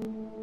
you